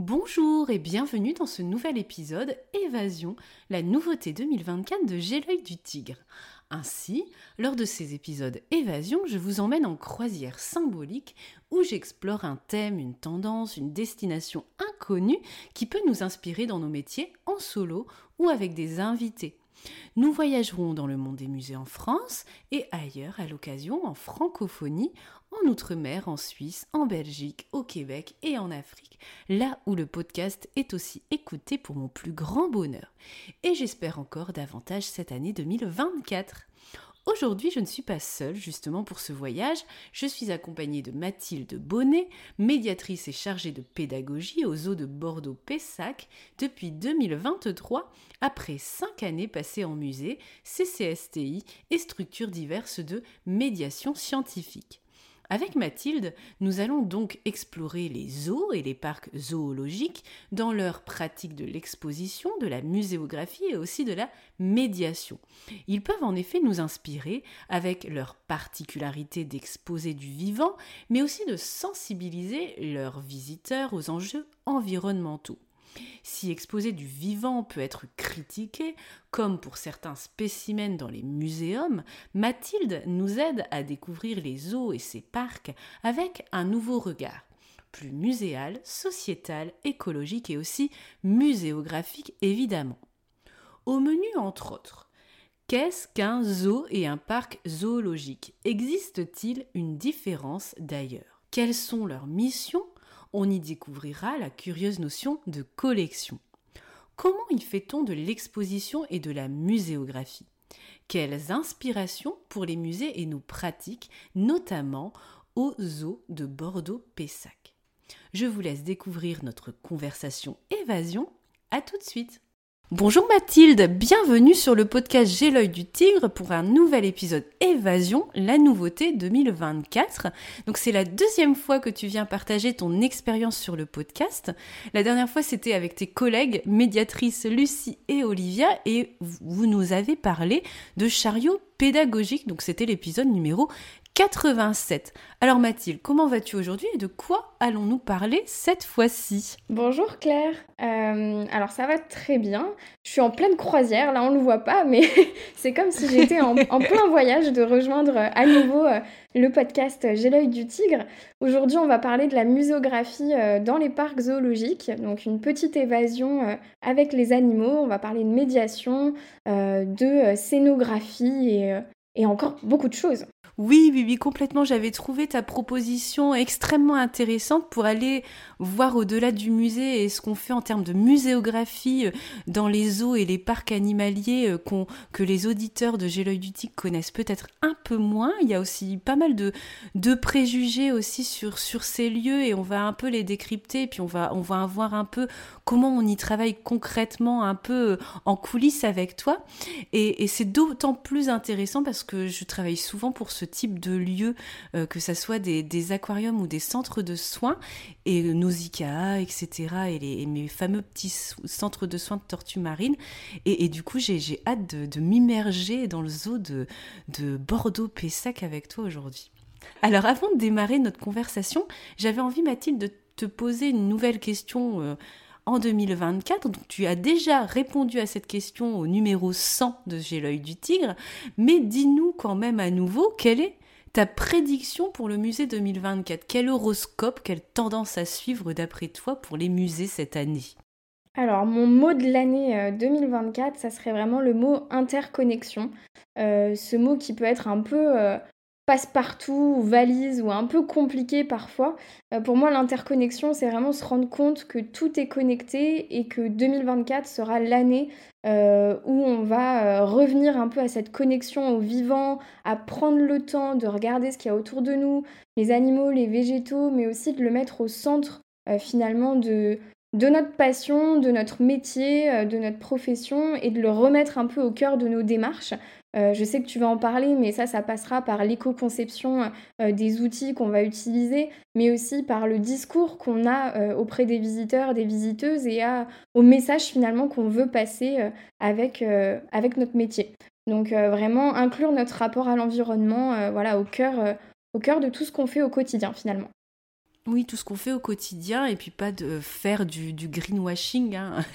Bonjour et bienvenue dans ce nouvel épisode Évasion, la nouveauté 2024 de J'ai l'œil du tigre. Ainsi, lors de ces épisodes Évasion, je vous emmène en croisière symbolique où j'explore un thème, une tendance, une destination inconnue qui peut nous inspirer dans nos métiers en solo ou avec des invités. Nous voyagerons dans le monde des musées en France et ailleurs à l'occasion en francophonie, en Outre-mer, en Suisse, en Belgique, au Québec et en Afrique, là où le podcast est aussi écouté pour mon plus grand bonheur. Et j'espère encore davantage cette année 2024. Aujourd'hui, je ne suis pas seule justement pour ce voyage. Je suis accompagnée de Mathilde Bonnet, médiatrice et chargée de pédagogie aux eaux de Bordeaux-Pessac depuis 2023, après cinq années passées en musée, CCSTI et structures diverses de médiation scientifique. Avec Mathilde, nous allons donc explorer les zoos et les parcs zoologiques dans leur pratique de l'exposition, de la muséographie et aussi de la médiation. Ils peuvent en effet nous inspirer avec leur particularité d'exposer du vivant, mais aussi de sensibiliser leurs visiteurs aux enjeux environnementaux. Si exposer du vivant peut être critiqué, comme pour certains spécimens dans les muséums, Mathilde nous aide à découvrir les zoos et ses parcs avec un nouveau regard, plus muséal, sociétal, écologique et aussi muséographique évidemment. Au menu entre autres, Qu'est-ce qu'un zoo et un parc zoologique? Existe-t-il une différence d'ailleurs? Quelles sont leurs missions? On y découvrira la curieuse notion de collection. Comment y fait-on de l'exposition et de la muséographie? Quelles inspirations pour les musées et nos pratiques, notamment au zoo de Bordeaux-Pessac? Je vous laisse découvrir notre conversation évasion. À tout de suite Bonjour Mathilde, bienvenue sur le podcast J'ai l'œil du tigre pour un nouvel épisode Évasion, la nouveauté 2024. Donc c'est la deuxième fois que tu viens partager ton expérience sur le podcast. La dernière fois c'était avec tes collègues médiatrices Lucie et Olivia et vous nous avez parlé de chariot pédagogique. Donc c'était l'épisode numéro 87. Alors Mathilde, comment vas-tu aujourd'hui et de quoi allons-nous parler cette fois-ci? Bonjour Claire, euh, alors ça va très bien. Je suis en pleine croisière, là on ne le voit pas, mais c'est comme si j'étais en, plein voyage de rejoindre euh, à nouveau euh, le podcast J'ai l'œil du tigre. Aujourd'hui on va parler de la muséographie dans les parcs zoologiques, donc une petite évasion avec les animaux. On va parler de médiation, de scénographie et, et encore beaucoup de choses. Oui, oui, oui, complètement. J'avais trouvé ta proposition extrêmement intéressante pour aller voir au-delà du musée et ce qu'on fait en termes de muséographie euh, dans les zoos et les parcs animaliers euh, que les auditeurs de J'ai l'œil du tigre connaissent peut-être un peu moins. Il y a aussi pas mal de, préjugés aussi sur, ces lieux et on va un peu les décrypter et puis on va, voir un peu comment on y travaille concrètement un peu euh, en coulisses avec toi. Et c'est d'autant plus intéressant parce que je travaille souvent pour ce type de lieux, euh, que ce soit des, aquariums ou des centres de soins, et Nausicaa, etc., et, les, mes fameux petits centres de soins de tortues marines. Et, du coup, j'ai hâte de, m'immerger dans le zoo de, de Bordeaux-Pessac avec toi aujourd'hui. Alors avant de démarrer notre conversation, j'avais envie Mathilde de te poser une nouvelle question euh, en 2024. Donc tu as déjà répondu à cette question au numéro 100 de J'ai l'œil du tigre, mais dis-nous quand même à nouveau quelle est ta prédiction pour le musée 2024. Quel horoscope, quelle tendance à suivre d'après toi pour les musées cette année? Alors, mon mot de l'année 2024, euh, ça serait vraiment le mot interconnexion. Euh, ce mot qui peut être un peu euh, passe-partout ou valise ou un peu compliqué parfois. Euh, pour moi, l'interconnexion, c'est vraiment se rendre compte que tout est connecté et que 2024 sera l'année euh, où on va euh, revenir un peu à cette connexion au vivant, à prendre le temps de regarder ce qu'il y a autour de nous, les animaux, les végétaux, mais aussi de le mettre au centre finalement de, de notre passion, de notre métier, de notre profession et de le remettre un peu au cœur de nos démarches. Euh, je sais que tu vas en parler, mais ça, ça passera par l'éco-conception euh, des outils qu'on va utiliser, mais aussi par le discours qu'on a euh, auprès des visiteurs, des visiteuses et au message finalement qu'on veut passer avec, avec notre métier. Donc vraiment inclure notre rapport à l'environnement voilà, au cœur, au cœur de tout ce qu'on fait au quotidien finalement. Oui, tout ce qu'on fait au quotidien et puis pas de faire du, greenwashing, hein,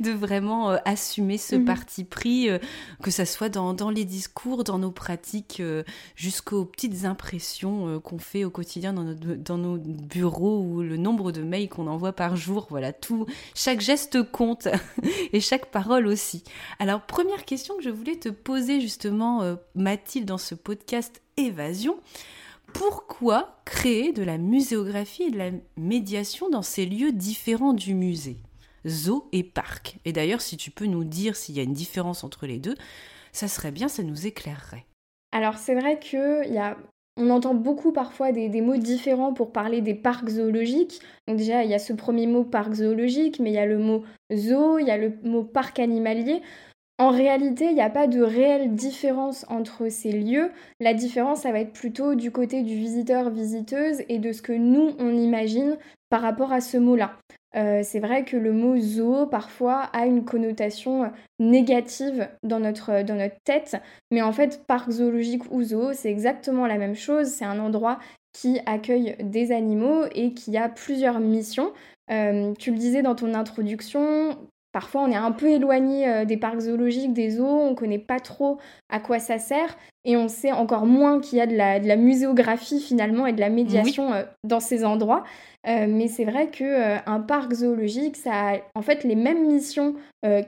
de, vraiment euh, assumer ce mhm. parti pris, euh, que ça soit dans, les discours, dans nos pratiques, euh, jusqu'aux petites impressions qu'on fait au quotidien dans, dans nos bureaux ou le nombre de mails qu'on envoie par jour. Voilà, tout, chaque geste compte et chaque parole aussi. Alors, première question que je voulais te poser justement, Mathilde, dans ce podcast Évasion pourquoi créer de la muséographie et de la médiation dans ces lieux différents du musée Zoo et parc. Et d'ailleurs, si tu peux nous dire s'il y a une différence entre les deux, ça serait bien, ça nous éclairerait. Alors c'est vrai que on entend beaucoup parfois des, des, mots différents pour parler des parcs zoologiques. Donc déjà, il y a ce premier mot parc zoologique, mais il y a le mot zoo, il y a le mot parc animalier. En réalité, il n'y a pas de réelle différence entre ces lieux. La différence, ça va être plutôt du côté du visiteur-visiteuse et de ce que nous, on imagine par rapport à ce mot-là. Euh, c'est vrai que le mot zoo, parfois, a une connotation négative dans notre, dans notre tête, mais en fait, parc zoologique ou zoo, c'est exactement la même chose. C'est un endroit qui accueille des animaux et qui a plusieurs missions. Euh, tu le disais dans ton introduction, Parfois, on est un peu éloigné euh, des parcs zoologiques, des zoos, on ne connaît pas trop à quoi ça sert et on sait encore moins qu'il y a de la, muséographie finalement et de la médiation euh, dans ces endroits. Euh, mais c'est vrai qu'un parc zoologique, ça a en fait les mêmes missions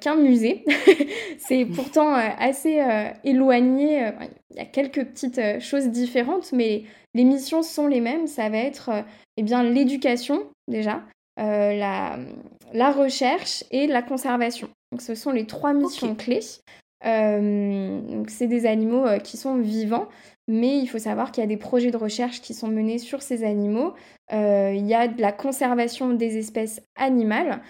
qu'un musée. c'est pourtant assez éloigné. Il y a quelques petites choses différentes, mais les missions sont les mêmes. Ça va être eh bien l'éducation déjà, la, la recherche et la conservation. Donc, ce sont les trois missions clés. Euh, c'est des animaux euh, qui sont vivants, mais il faut savoir qu'il y a des projets de recherche qui sont menés sur ces animaux. Euh, il y a de la conservation des espèces animales,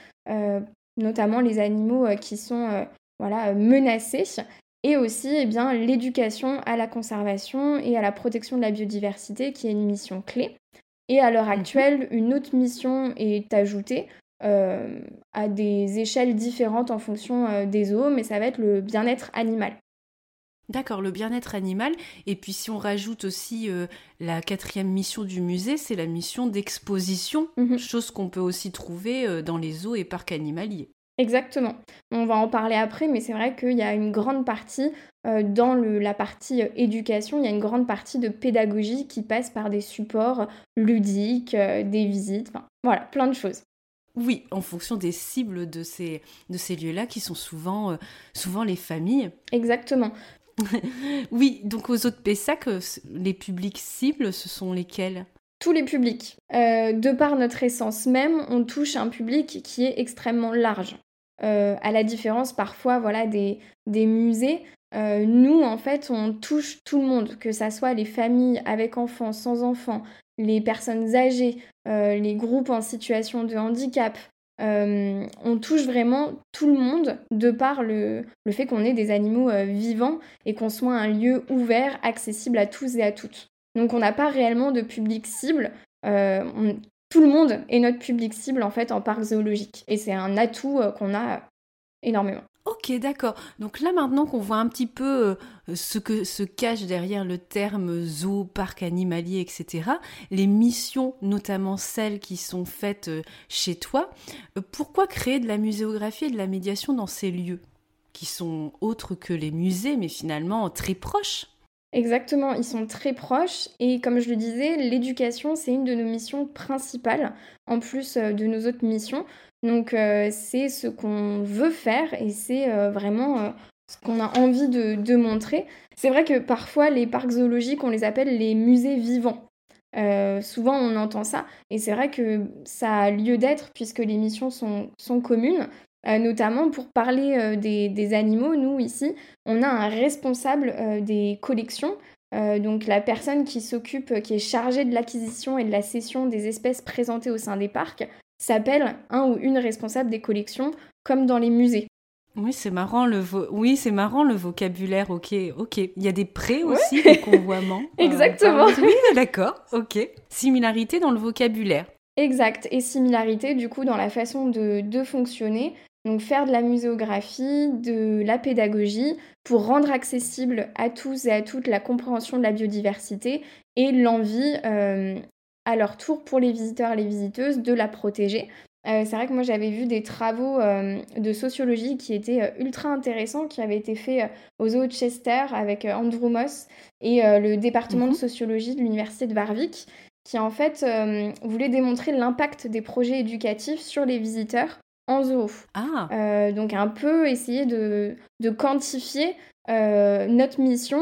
notamment les animaux qui sont voilà, menacés, et aussi eh bien, l'éducation à la conservation et à la protection de la biodiversité, qui est une mission clé. Et à l'heure mhm. actuelle, une autre mission est ajoutée, euh, à des échelles différentes en fonction euh, des zoos, mais ça va être le bien-être animal. D'accord, le bien-être animal. Et puis si on rajoute aussi euh, la quatrième mission du musée, c'est la mission d'exposition, mhm. chose qu'on peut aussi trouver dans les zoos et parcs animaliers. Exactement. On va en parler après, mais c'est vrai qu'il y a une grande partie dans la partie éducation, il y a une grande partie de pédagogie qui passe par des supports ludiques, des visites, enfin voilà, plein de choses. Oui, en fonction des cibles de ces, de ces lieux-là qui sont souvent, euh, souvent les familles. Exactement. oui, donc aux autres PESAC, euh, les publics cibles, ce sont lesquels? Tous les publics. Euh, de par notre essence même, on touche un public qui est extrêmement large. à la différence parfois voilà, des, des musées, nous, en fait, on touche tout le monde, que ce soit les familles avec enfants, sans enfants, les personnes âgées, euh, les groupes en situation de handicap. Euh, on touche vraiment tout le monde de par le, fait qu'on ait des animaux euh, vivants et qu'on soit un lieu ouvert, accessible à tous et à toutes. Donc on n'a pas réellement de public cible. tout le monde est notre public cible en fait en parc zoologique. Et c'est un atout qu'on a énormément. Ok, d'accord. Donc là maintenant qu'on voit un petit peu euh, ce que se cache derrière le terme zoo, parc animalier, etc., les missions, notamment celles qui sont faites euh, chez toi, euh, pourquoi créer de la muséographie et de la médiation dans ces lieux qui sont autres que les musées, mais finalement très proches? Exactement, ils sont très proches et comme je le disais, l'éducation, c'est une de nos missions principales, en plus de nos autres missions. Donc euh, c'est ce qu'on veut faire et c'est euh, vraiment euh, ce qu'on a envie de, montrer. C'est vrai que parfois les parcs zoologiques, on les appelle les musées vivants. Souvent on entend ça et c'est vrai que ça a lieu d'être puisque les missions sont, communes. Notamment pour parler euh, des, animaux, nous ici, on a un responsable des collections, donc la personne qui s'occupe, qui est chargée de l'acquisition et de la cession des espèces présentées au sein des parcs, s'appelle un ou une responsable des collections, comme dans les musées. Oui, c'est marrant le oui, c'est marrant le vocabulaire. OK, OK. Il y a des prêts aussi, des convoiements. Exactement. oui, d'accord. OK. Similarité dans le vocabulaire. Exact. Et similarité du coup dans la façon de, de fonctionner. Donc faire de la muséographie, de la pédagogie pour rendre accessible à tous et à toutes la compréhension de la biodiversité et l'envie euh, à leur tour pour les visiteurs et les visiteuses de la protéger. Euh, c'est vrai que moi j'avais vu des travaux euh, de sociologie qui étaient euh, ultra intéressants, qui avaient été faits aux Zoo de Chester avec Andrew Moss et le département de mhm. sociologie de l'université de Warwick, qui en fait voulait démontrer l'impact des projets éducatifs sur les visiteurs en zoo. Ah. donc un peu essayer de, de quantifier notre mission.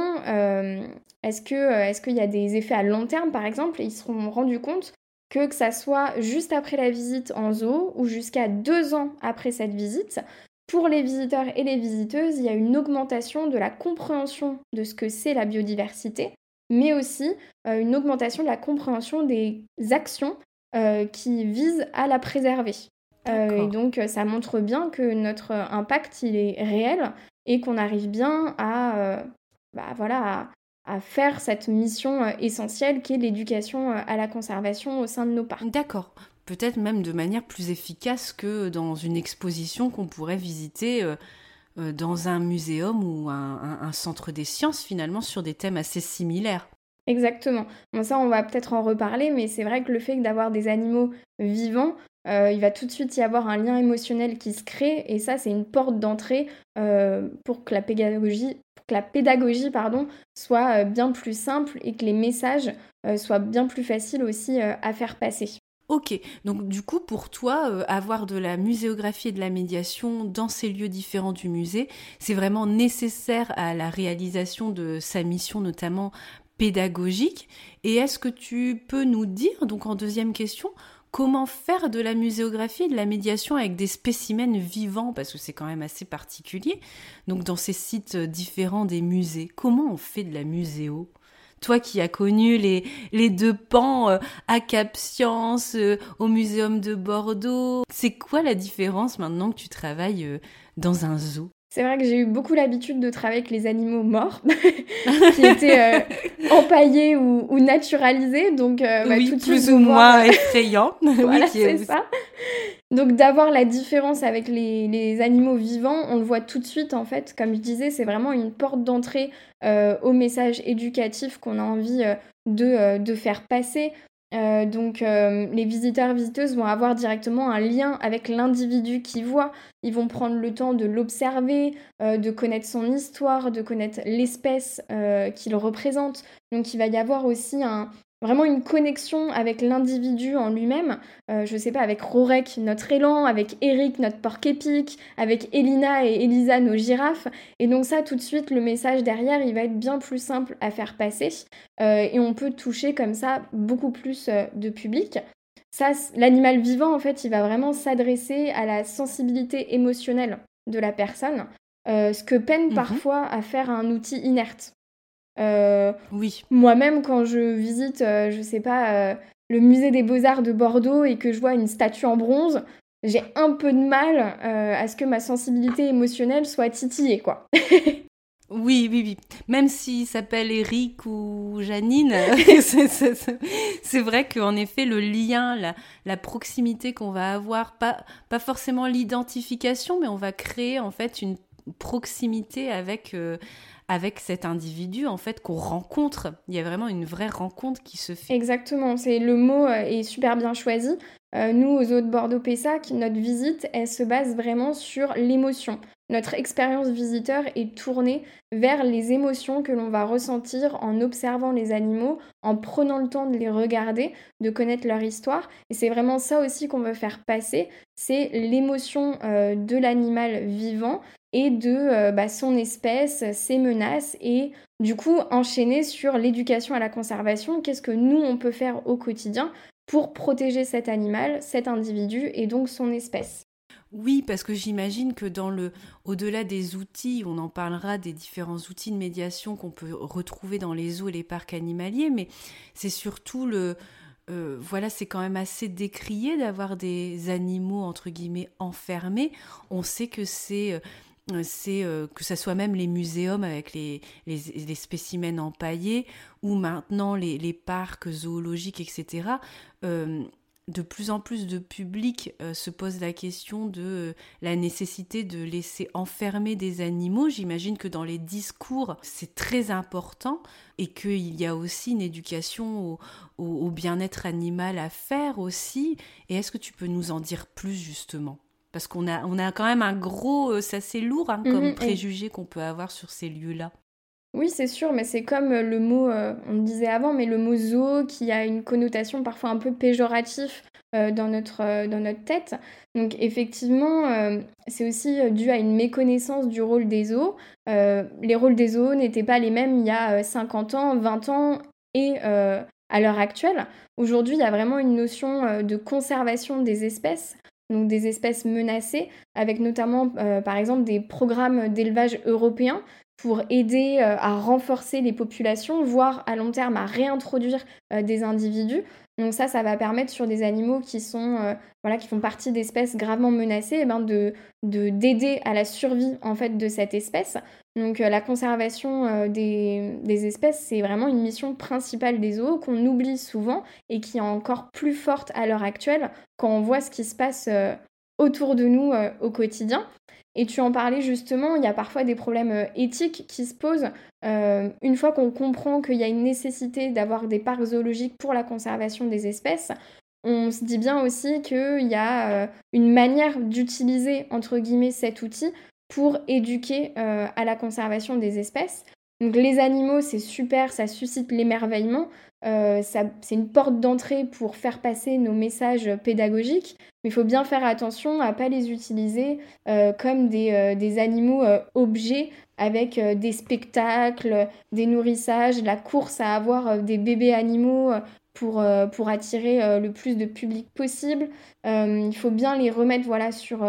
est-ce qu'il est y a des effets à long terme par exemple? Et ils se sont rendus compte que que ça soit juste après la visite en zoo ou jusqu'à deux ans après cette visite, pour les visiteurs et les visiteuses, il y a une augmentation de la compréhension de ce que c'est la biodiversité, mais aussi euh, une augmentation de la compréhension des actions euh, qui visent à la préserver. Euh, et donc ça montre bien que notre impact il est réel et qu'on arrive bien à, bah, voilà, à faire cette mission euh, essentielle qui est l'éducation euh, à la conservation au sein de nos parcs. D'accord. Peut-être même de manière plus efficace que dans une exposition qu'on pourrait visiter euh, dans un muséum ou un, centre des sciences finalement sur des thèmes assez similaires. Exactement. Bon, ça, on va peut-être en reparler, mais c'est vrai que le fait d'avoir des animaux vivants, il va tout de suite y avoir un lien émotionnel qui se crée, et ça, c'est une porte d'entrée pour que la pédagogie que la pédagogie soit euh, bien plus simple et que les messages euh, soient bien plus faciles aussi euh, à faire passer. Ok, donc du coup pour toi, avoir de la muséographie et de la médiation dans ces lieux différents du musée, c'est vraiment nécessaire à la réalisation de sa mission notamment pédagogique. Et est-ce que tu peux nous dire, donc en deuxième question, comment faire de la muséographie de la médiation avec des spécimens vivants, parce que c'est quand même assez particulier. Donc dans ces sites différents des musées, comment on fait de la muséo? Toi qui as connu les, les deux pans euh, à Cap Science, euh, au Muséum de Bordeaux, c'est quoi la différence maintenant que tu travailles euh, dans un zoo? C'est vrai que j'ai eu beaucoup l'habitude de travailler avec les animaux morts, qui étaient euh, empaillés ou, naturalisés, donc euh, bah, tout plus ou moins effrayant. voilà, c'est ça. Donc d'avoir la différence avec les, animaux vivants, on le voit tout de suite en fait. Comme je disais, c'est vraiment une porte d'entrée euh, au message éducatif qu'on a envie de, de, faire passer. Euh, donc euh, les visiteurs visiteuses vont avoir directement un lien avec l'individu qu'ils voient. Ils vont prendre le temps de l'observer, euh, de connaître son histoire, de connaître l'espèce qu'il représente. Donc il va y avoir aussi un, vraiment une connexion avec l'individu en lui-même. Euh, je sais pas, avec Rorek, notre élan, avec Eric, notre porc épique, avec Elina et Elisa, nos girafes. Et donc ça, tout de suite, le message derrière, il va être bien plus simple à faire passer. Euh, et on peut toucher comme ça beaucoup plus euh, de public. Ça, l'animal vivant, en fait, il va vraiment s'adresser à la sensibilité émotionnelle de la personne, ce que peine mhm. parfois à faire un outil inerte. Euh, oui. Moi-même, quand je visite, euh, je sais pas, euh, le musée des beaux-arts de Bordeaux et que je vois une statue en bronze, j'ai un peu de mal à ce que ma sensibilité émotionnelle soit titillée, quoi. Oui, oui, oui. Même s'il s'appelle Eric ou Janine, c'est vrai qu'en effet, le lien, la, la proximité qu'on va avoir, pas, pas forcément l'identification, mais on va créer en fait une proximité avec, avec cet individu en fait qu'on rencontre. Il y a vraiment une vraie rencontre qui se fait. Exactement, c'est le mot euh, est super bien choisi. Euh, nous, aux eaux de Bordeaux-Pessac, notre visite, elle se base vraiment sur l'émotion. Notre expérience visiteur est tournée vers les émotions que l'on va ressentir en observant les animaux, en prenant le temps de les regarder, de connaître leur histoire. Et c'est vraiment ça aussi qu'on veut faire passer, c'est l'émotion euh, de l'animal vivant et de bah, son espèce, ses menaces et du coup enchaîner sur l'éducation à la conservation. Qu'est-ce que nous, on peut faire au quotidien pour protéger cet animal, cet individu et donc son espèce? Oui, parce que j'imagine que dans le, au-delà des outils, on en parlera des différents outils de médiation qu'on peut retrouver dans les zoos et les parcs animaliers, mais c'est surtout le, euh, voilà, c'est quand même assez décrié d'avoir des animaux entre guillemets enfermés. On sait que c'est euh, c'est euh, que ce soit même les muséums avec les, les, spécimens empaillés ou maintenant les, les parcs zoologiques, etc de plus en plus de public euh, se pose la question de euh, la nécessité de laisser enfermer des animaux. J'imagine que dans les discours, c'est très important et qu'il y a aussi une éducation au, bien-être animal à faire aussi. Et est-ce que tu peux nous en dire plus justement? Parce qu'on a, on a quand même un gros, euh, c'est assez lourd hein, comme mhm, préjugé qu'on peut avoir sur ces lieux-là. Oui, c'est sûr, mais c'est comme euh, le mot, euh, on le disait avant, mais le mot zoo qui a une connotation parfois un peu péjorative euh, dans, notre, dans notre tête. Donc effectivement, c'est aussi dû à une méconnaissance du rôle des zoos. les rôles des zoos n'étaient pas les mêmes il y a 50 ans, 20 ans et à l'heure actuelle. Aujourd'hui, il y a vraiment une notion de conservation des espèces donc des espèces menacées, avec notamment par exemple des programmes d'élevage européens pour aider euh, à renforcer les populations, voire à long terme à réintroduire euh, des individus. Donc ça, ça va permettre sur des animaux qui sont euh, voilà qui font partie d'espèces gravement menacées, eh ben de d'aider à la survie en fait de cette espèce. Donc la conservation des, des, espèces, c'est vraiment une mission principale des zoos qu'on oublie souvent et qui est encore plus forte à l'heure actuelle quand on voit ce qui se passe autour de nous au quotidien. Et tu en parlais justement, il y a parfois des problèmes euh, éthiques qui se posent euh, une fois qu'on comprend qu'il y a une nécessité d'avoir des parcs zoologiques pour la conservation des espèces. On se dit bien aussi qu'il y a euh, une manière d'utiliser, cet outil pour éduquer à la conservation des espèces. Donc les animaux, c'est super, ça suscite l'émerveillement, euh, c'est une porte d'entrée pour faire passer nos messages pédagogiques, mais il faut bien faire attention à ne pas les utiliser euh, comme des, euh, animaux objets avec des spectacles, des nourrissages, la course à avoir des bébés animaux pour, pour attirer le plus de public possible. il faut bien les remettre voilà, sur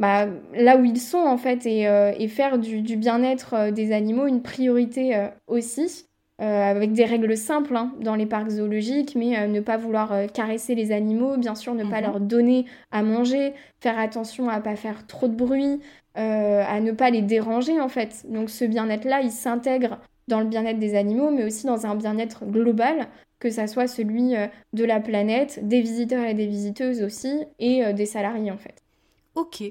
bah, là où ils sont en fait et, faire du, du bien-être des animaux une priorité aussi. Euh, avec des règles simples hein, dans les parcs zoologiques, mais euh, ne pas vouloir euh, caresser les animaux, bien sûr ne pas mhm. leur donner à manger, faire attention à ne pas faire trop de bruit, à ne pas les déranger en fait. Donc ce bien-être-là, il s'intègre dans le bien-être des animaux, mais aussi dans un bien-être global, que ça soit celui de la planète, des visiteurs et des visiteuses aussi, et des salariés en fait. Ok,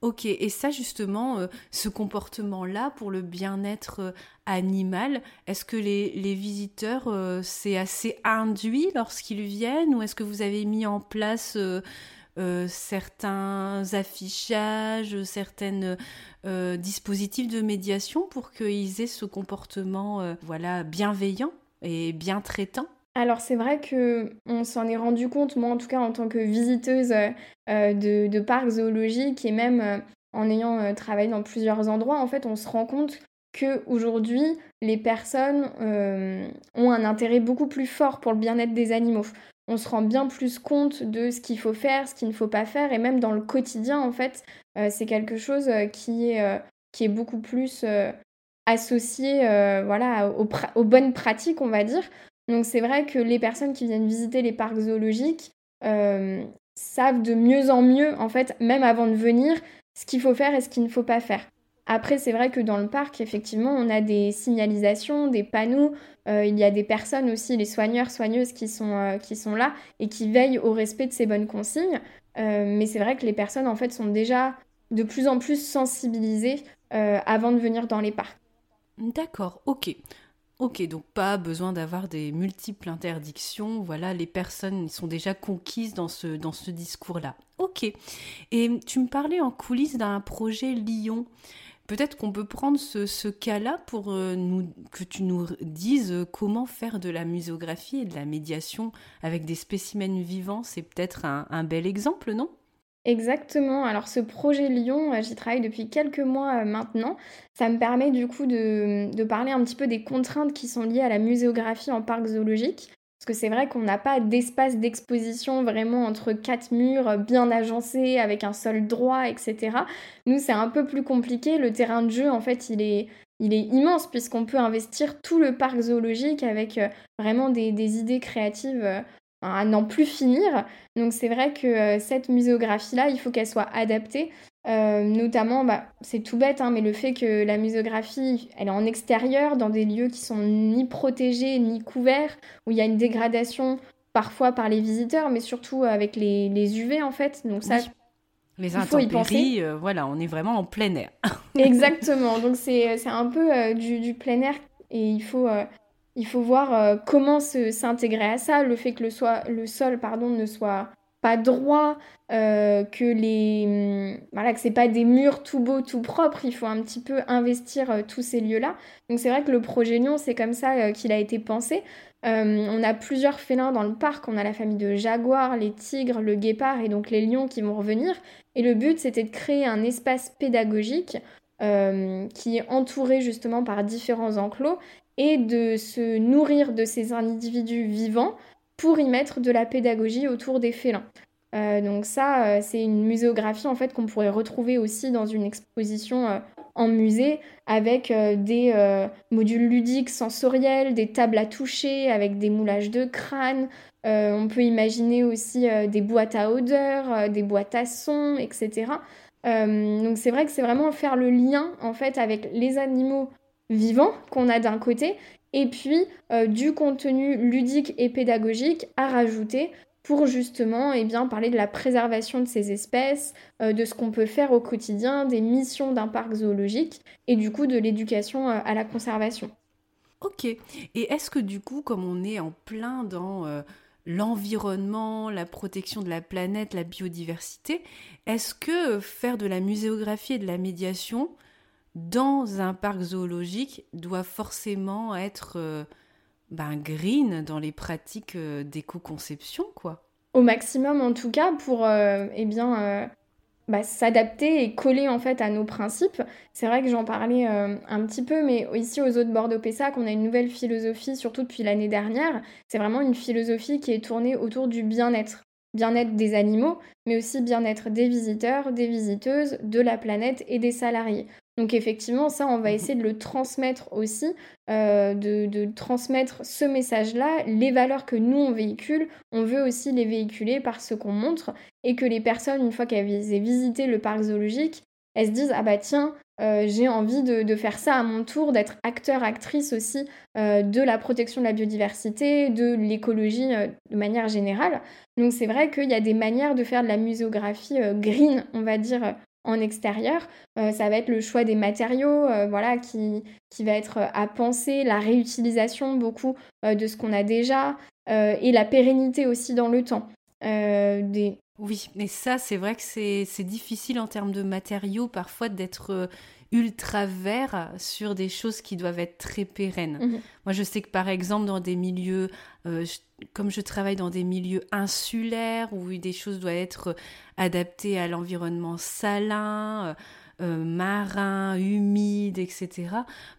ok. Et ça justement, euh, ce comportement-là pour le bien-être euh, animal, est-ce que les, visiteurs, euh, c'est assez induit lorsqu'ils viennent ou est-ce que vous avez mis en place certains affichages, certains dispositifs de médiation pour qu'ils aient ce comportement voilà, bienveillant et bien traitant? Alors c'est vrai que on s'en est rendu compte, moi en tout cas en tant que visiteuse euh, de, parcs zoologiques et même euh, en ayant euh, travaillé dans plusieurs endroits, en fait on se rend compte que aujourd'hui les personnes ont un intérêt beaucoup plus fort pour le bien-être des animaux. On se rend bien plus compte de ce qu'il faut faire, ce qu'il ne faut pas faire, et même dans le quotidien en fait, c'est quelque chose qui est, qui est beaucoup plus associé voilà, aux bonnes pratiques, on va dire. Donc c'est vrai que les personnes qui viennent visiter les parcs zoologiques euh, savent de mieux en mieux, en fait, même avant de venir, ce qu'il faut faire et ce qu'il ne faut pas faire. Après, c'est vrai que dans le parc, effectivement, on a des signalisations, des panneaux. Euh, il y a des personnes aussi, les soigneurs, soigneuses qui sont, euh, qui sont là et qui veillent au respect de ces bonnes consignes. mais c'est vrai que les personnes, en fait, sont déjà de plus en plus sensibilisées avant de venir dans les parcs. D'accord, ok. Ok, donc pas besoin d'avoir des multiples interdictions. Voilà, les personnes sont déjà conquises dans ce, dans ce discours-là. Ok. Et tu me parlais en coulisses d'un projet Lyon. Peut-être qu'on peut prendre ce, cas-là pour euh, nous, que tu nous dises comment faire de la muséographie et de la médiation avec des spécimens vivants. C'est peut-être un bel exemple, non? Exactement. Alors ce projet Lyon, j'y travaille depuis quelques mois maintenant. Ça me permet du coup de, de, parler un petit peu des contraintes qui sont liées à la muséographie en parc zoologique. Parce que c'est vrai qu'on n'a pas d'espace d'exposition vraiment entre quatre murs bien agencés avec un sol droit, etc. Nous, c'est un peu plus compliqué. Le terrain de jeu, en fait, il est, immense puisqu'on peut investir tout le parc zoologique avec euh, vraiment des, idées créatives euh, à n'en plus finir. Donc c'est vrai que euh, cette muséographie-là, il faut qu'elle soit adaptée. notamment, bah, c'est tout bête, hein, mais le fait que la muséographie, elle est en extérieur, dans des lieux qui sont ni protégés ni couverts, où il y a une dégradation parfois par les visiteurs, mais surtout avec les, les UV en fait. Donc ça, les intempéries, euh, voilà, on est vraiment en plein air. Exactement, donc c'est un peu euh, du, plein air et il faut, euh, il faut voir comment s'intégrer à ça, le fait que le, sol pardon, ne soit pas droit, que les hum, voilà que pas des murs tout beaux, tout propres, il faut un petit peu investir tous ces lieux-là. Donc c'est vrai que le projet Lyon, c'est comme ça qu'il a été pensé. Euh, on a plusieurs félins dans le parc. On a la famille de jaguars, les tigres, le guépard et donc les lions qui vont revenir. Et le but, c'était de créer un espace pédagogique euh, qui est entouré justement par différents enclos et de se nourrir de ces individus vivants pour y mettre de la pédagogie autour des félins. Euh, donc ça, c'est une muséographie en fait qu'on pourrait retrouver aussi dans une exposition en musée avec euh, des euh, modules ludiques sensoriels, des tables à toucher avec des moulages de crâne. Euh, on peut imaginer aussi des boîtes à odeur, des boîtes à son, etc. donc c'est vrai que c'est vraiment faire le lien en fait avec les animaux vivants qu'on a d'un côté et puis du contenu ludique et pédagogique à rajouter pour justement eh bien, parler de la préservation de ces espèces, euh, de ce qu'on peut faire au quotidien, des missions d'un parc zoologique et du coup de l'éducation euh, à la conservation. Ok. Et est-ce que du coup, comme on est en plein dans euh, l'environnement, la protection de la planète, la biodiversité, est-ce que faire de la muséographie et de la médiation dans un parc zoologique doit forcément être ben, green dans les pratiques euh, d'éco-conception, quoi. Au maximum, en tout cas, pour euh, eh bien, euh, bah, s'adapter et coller en fait à nos principes. C'est vrai que j'en parlais un petit peu, mais ici aux autres Bordeaux Pessac, on a une nouvelle philosophie, surtout depuis l'année dernière. C'est vraiment une philosophie qui est tournée autour du bien-être. Bien-être des animaux, mais aussi bien-être des visiteurs, des visiteuses, de la planète et des salariés. Donc effectivement, ça, on va mhm. essayer de le transmettre aussi, euh, de, transmettre ce message-là, les valeurs que nous, on véhicule, on veut aussi les véhiculer par ce qu'on montre, et que les personnes, une fois qu'elles aient visité le parc zoologique, elles se disent, ah bah tiens, euh, j'ai envie de, faire ça à mon tour, d'être acteur, actrice aussi euh, de la protection de la biodiversité, de l'écologie de manière générale. Donc c'est vrai qu'il y a des manières de faire de la muséographie green, on va dire, en extérieur. Euh, ça va être le choix des matériaux, euh, voilà, qui, qui va être à penser, la réutilisation beaucoup euh, de ce qu'on a déjà et la pérennité aussi dans le temps. Des... Oui, mais ça, c'est vrai que c'est difficile en termes de matériaux parfois d'être ultra vert sur des choses qui doivent être très pérennes. Mhm. Moi, je sais que par exemple, dans des milieux, euh, comme je travaille dans des milieux insulaires où des choses doivent être adaptées à l'environnement salin, euh, euh, marins, humides, etc.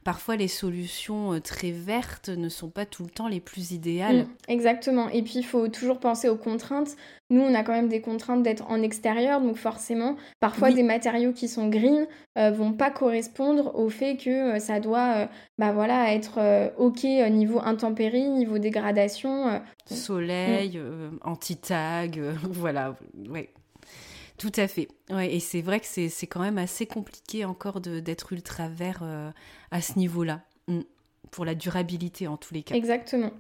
Parfois, les solutions euh, très vertes ne sont pas tout le temps les plus idéales. Mm, exactement. Et puis, il faut toujours penser aux contraintes. Nous, on a quand même des contraintes d'être en extérieur, donc forcément, parfois des matériaux qui sont green euh, vont pas correspondre au fait que ça doit, bah voilà, être ok niveau intempérie, niveau dégradation. Soleil, anti-tag, voilà, ouais. Tout à fait. Ouais, et c'est vrai que c'est quand même assez compliqué encore d'être ultra vert euh, à ce niveau-là, mm. pour la durabilité en tous les cas. Exactement.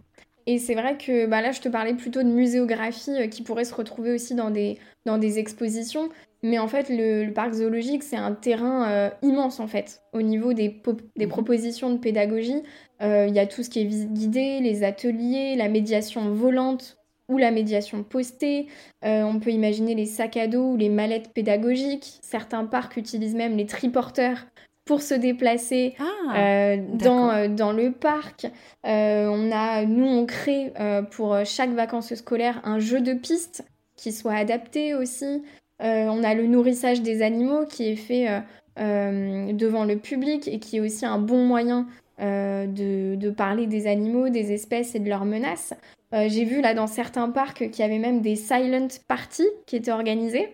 Et c'est vrai que bah là, je te parlais plutôt de muséographie euh, qui pourrait se retrouver aussi dans des, dans des expositions. Mais en fait, le, parc zoologique, c'est un terrain euh, immense en fait. Au niveau des, des mhm. propositions de pédagogie, il y a tout ce qui est visite guidée, les ateliers, la médiation volante ou la médiation postée. Euh, on peut imaginer les sacs à dos ou les mallettes pédagogiques. Certains parcs utilisent même les triporteurs pour se déplacer ah, euh, dans, euh, dans, le parc. on a, nous, on crée pour chaque vacances scolaires un jeu de piste qui soit adapté aussi. on a le nourrissage des animaux qui est fait devant le public et qui est aussi un bon moyen de, de, parler des animaux, des espèces et de leurs menaces. J'ai vu là dans certains parcs qu'il y avait même des silent parties qui étaient organisées.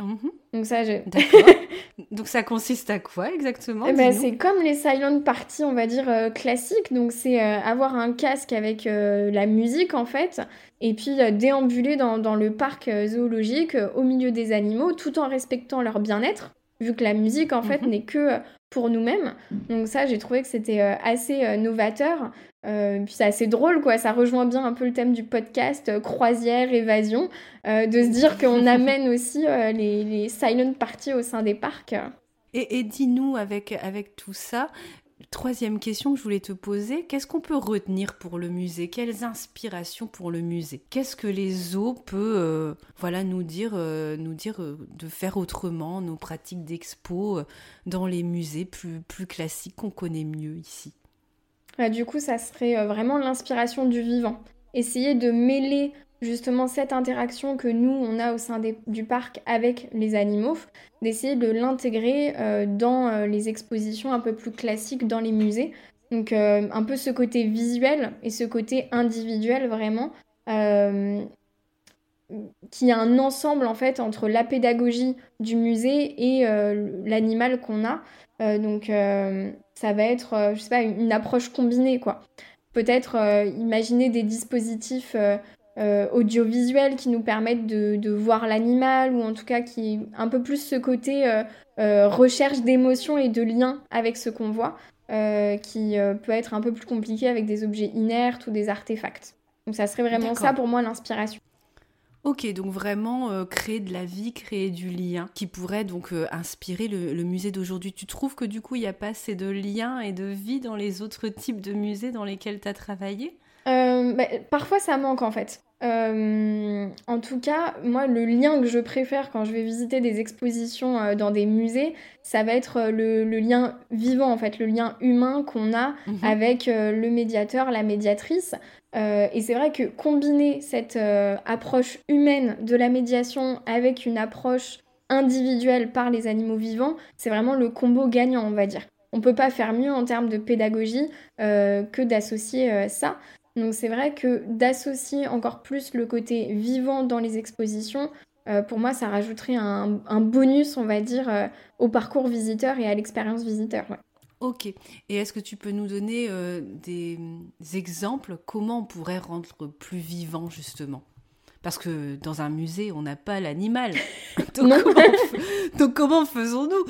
Mhm. Donc ça, je... Donc ça consiste à quoi exactement eh ben, C'est comme les silent parties, on va dire, euh, classiques. Donc c'est euh, avoir un casque avec euh, la musique en fait, et puis déambuler dans, dans, le parc zoologique au milieu des animaux tout en respectant leur bien-être, vu que la musique en fait mhm. n'est que pour nous-mêmes. Donc ça, j'ai trouvé que c'était assez novateur. Euh, puis c'est assez drôle, quoi. Ça rejoint bien un peu le thème du podcast euh, croisière, évasion, euh, de se dire qu'on amène aussi les, les, silent parties au sein des parcs. Et, et dis-nous, avec, avec tout ça, troisième question que je voulais te poser, qu'est-ce qu'on peut retenir pour le musée? Quelles inspirations pour le musée? Qu'est-ce que les zoos peuvent voilà, nous dire, nous dire de faire autrement, nos pratiques d'expo dans les musées plus, plus classiques qu'on connaît mieux ici? Bah, du coup, ça serait euh, vraiment l'inspiration du vivant. Essayer de mêler justement cette interaction que nous, on a au sein du parc avec les animaux, d'essayer de l'intégrer euh, dans euh, les expositions un peu plus classiques dans les musées. Donc un peu ce côté visuel et ce côté individuel vraiment, qui est un ensemble en fait entre la pédagogie du musée et l'animal qu'on a. donc ça va être, euh, je sais pas, une, approche combinée, quoi. Peut-être euh, imaginer des dispositifs euh, audiovisuels qui nous permettent de, voir l'animal, ou en tout cas qui un peu plus ce côté recherche d'émotions et de liens avec ce qu'on voit, qui peut être un peu plus compliqué avec des objets inertes ou des artefacts. Donc ça serait vraiment ça pour moi l'inspiration. Ok, donc vraiment euh, créer de la vie, créer du lien qui pourrait donc euh, inspirer le, musée d'aujourd'hui. Tu trouves que du coup il n'y a pas assez de lien et de vie dans les autres types de musées dans lesquels tu as travaillé? Euh, bah, Parfois ça manque en fait. en tout cas, moi le lien que je préfère quand je vais visiter des expositions dans des musées, ça va être le, lien vivant en fait, le lien humain qu'on a mhm. avec le médiateur, la médiatrice. Euh, et c'est vrai que combiner cette euh, approche humaine de la médiation avec une approche individuelle par les animaux vivants, c'est vraiment le combo gagnant, on va dire. On ne peut pas faire mieux en termes de pédagogie euh, que d'associer ça. Donc c'est vrai que d'associer encore plus le côté vivant dans les expositions, pour moi, ça rajouterait un, bonus, on va dire, au parcours visiteur et à l'expérience visiteur. Ok. Et est-ce que tu peux nous donner euh, des, exemples? Comment on pourrait rendre plus vivant justement? Parce que dans un musée, on n'a pas l'animal. Donc, comment, faisons-nous?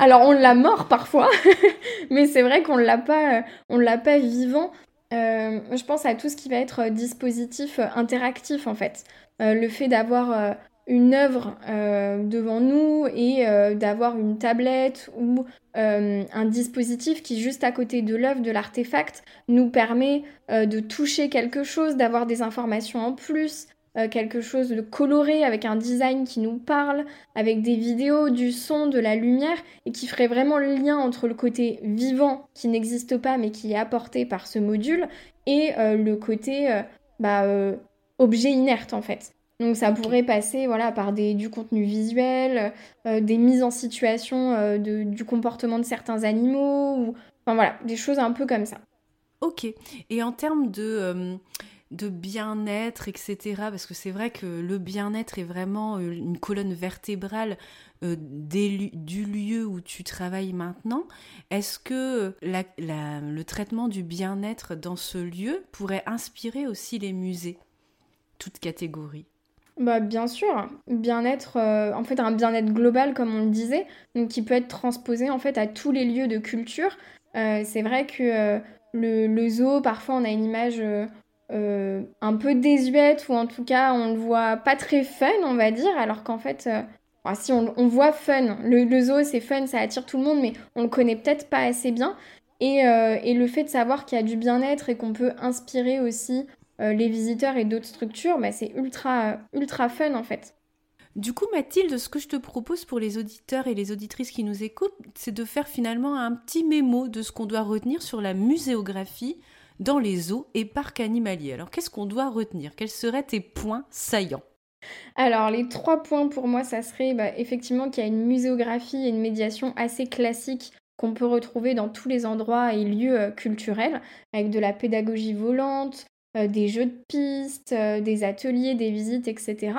Alors on l'a mort parfois, mais c'est vrai qu'on l'a pas, euh, on l'a pas vivant. Euh, je pense à tout ce qui va être dispositif interactif en fait. le fait d'avoir une œuvre euh, devant nous et euh, d'avoir une tablette ou euh, un dispositif qui juste à côté de l'œuvre, de l'artefact, nous permet de toucher quelque chose, d'avoir des informations en plus, quelque chose de coloré avec un design qui nous parle, avec des vidéos, du son, de la lumière et qui ferait vraiment le lien entre le côté vivant qui n'existe pas mais qui est apporté par ce module et le côté bah, objet inerte en fait. Donc ça pourrait passer voilà, par des, du contenu visuel, euh, des mises en situation euh, de, du comportement de certains animaux, ou enfin voilà, des choses un peu comme ça. Ok. Et en termes de, euh, de bien-être, etc., parce que c'est vrai que le bien-être est vraiment une colonne vertébrale du lieu où tu travailles maintenant, est-ce que le traitement du bien-être dans ce lieu pourrait inspirer aussi les musées, toutes catégories? Bah, bien sûr, bien-être, euh, en fait un bien-être global comme on le disait, donc qui peut être transposé en fait à tous les lieux de culture. Euh, c'est vrai que euh, le, zoo, parfois on a une image un peu désuète ou en tout cas on le voit pas très fun, on va dire, alors qu'en fait, si on, voit fun, le, zoo c'est fun, ça attire tout le monde, mais on le connaît peut-être pas assez bien. Et, et le fait de savoir qu'il y a du bien-être et qu'on peut inspirer aussi euh, les visiteurs et d'autres structures, bah, c'est ultra, ultra fun en fait. Du coup, Mathilde, ce que je te propose pour les auditeurs et les auditrices qui nous écoutent, c'est de faire finalement un petit mémo de ce qu'on doit retenir sur la muséographie dans les zoos et parcs animaliers. Alors, qu'est-ce qu'on doit retenir? Quels seraient tes points saillants? Alors, les trois points pour moi, ça serait bah, effectivement qu'il y a une muséographie et une médiation assez classique qu'on peut retrouver dans tous les endroits et lieux euh, culturels, avec de la pédagogie volante, euh, des jeux de pistes, euh, des ateliers, des visites, etc.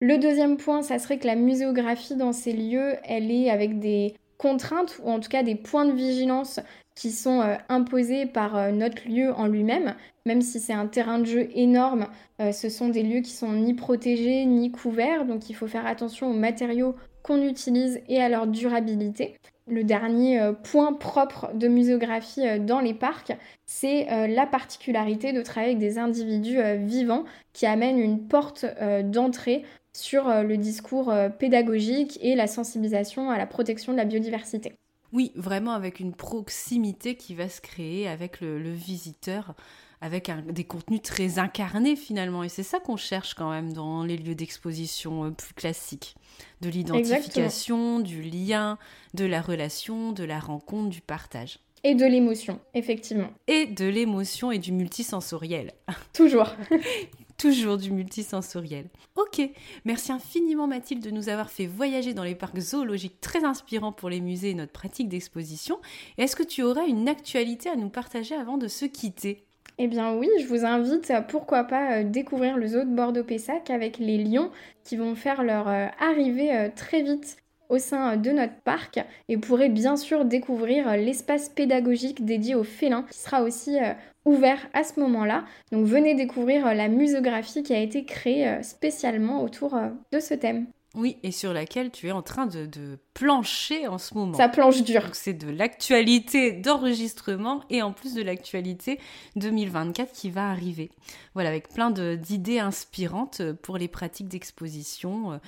Le deuxième point, ça serait que la muséographie dans ces lieux, elle est avec des contraintes ou en tout cas des points de vigilance qui sont euh, imposés par euh, notre lieu en lui-même. Même si c'est un terrain de jeu énorme, euh, ce sont des lieux qui sont ni protégés ni couverts, donc il faut faire attention aux matériaux qu'on utilise et à leur durabilité. Le dernier point propre de muséographie dans les parcs, c'est la particularité de travailler avec des individus vivants qui amènent une porte d'entrée sur le discours pédagogique et la sensibilisation à la protection de la biodiversité. Oui, vraiment avec une proximité qui va se créer avec le, visiteur, avec des contenus très incarnés finalement. Et c'est ça qu'on cherche quand même dans les lieux d'exposition euh, plus classiques. De l'identification, du lien, de la relation, de la rencontre, du partage. Et de l'émotion, effectivement. Et de l'émotion et du multisensoriel. Toujours. toujours du multisensoriel. Ok, merci infiniment Mathilde de nous avoir fait voyager dans les parcs zoologiques très inspirants pour les musées et notre pratique d'exposition. Est-ce que tu aurais une actualité à nous partager avant de se quitter? Eh bien oui, je vous invite, pourquoi pas, euh, découvrir le zoo de Bordeaux-Pessac avec les lions qui vont faire leur euh, arrivée euh, très vite au sein de notre parc et pourrez bien sûr découvrir l'espace pédagogique dédié aux félins qui sera aussi ouvert à ce moment-là. Donc venez découvrir euh, la muséographie qui a été créée euh, spécialement autour euh, de ce thème. Oui, et sur laquelle tu es en train de, plancher en ce moment. Ça planche dur. C'est de l'actualité d'enregistrement et en plus de l'actualité 2024 qui va arriver. Voilà, avec plein d'idées inspirantes pour les pratiques d'exposition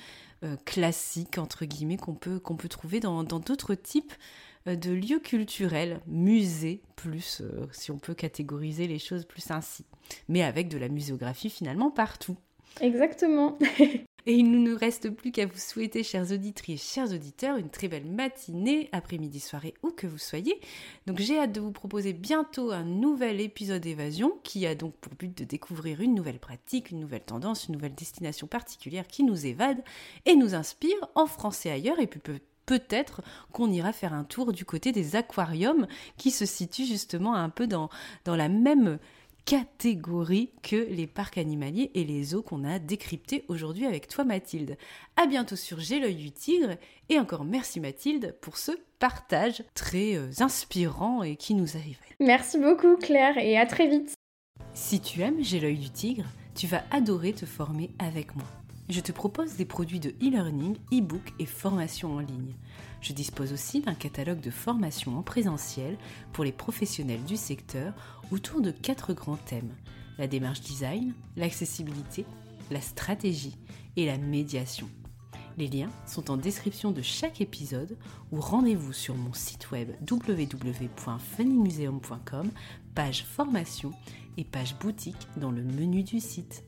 classiques, entre guillemets, qu'on peut, qu'on peut trouver dans d'autres types euh, de lieux culturels, musées plus, euh, si on peut catégoriser les choses plus ainsi, mais avec de la muséographie finalement partout. Exactement. Et il ne nous reste plus qu'à vous souhaiter, chers auditrices chers auditeurs, une très belle matinée, après-midi, soirée, où que vous soyez. Donc j'ai hâte de vous proposer bientôt un nouvel épisode Évasion, qui a donc pour but de découvrir une nouvelle pratique, une nouvelle tendance, une nouvelle destination particulière qui nous évade et nous inspire en France et ailleurs, et puis peut peut-être qu'on ira faire un tour du côté des aquariums qui se situent justement un peu dans, dans la même catégorie que les parcs animaliers et les zoos qu'on a décryptés aujourd'hui avec toi Mathilde. À bientôt sur J'ai l'œil du tigre et encore merci Mathilde pour ce partage très euh, inspirant et qui nous arrive. Merci beaucoup Claire et à très vite. Si tu aimes J'ai l'œil du tigre, tu vas adorer te former avec moi je te propose des produits de e-learning, e-book et formation en ligne. Je dispose aussi d'un catalogue de formations en présentiel pour les professionnels du secteur autour de quatre grands thèmes la démarche design, l'accessibilité, la stratégie et la médiation. Les liens sont en description de chaque épisode ou rendez-vous sur mon site web www.funnymuseum.com, page formation et page boutique dans le menu du site.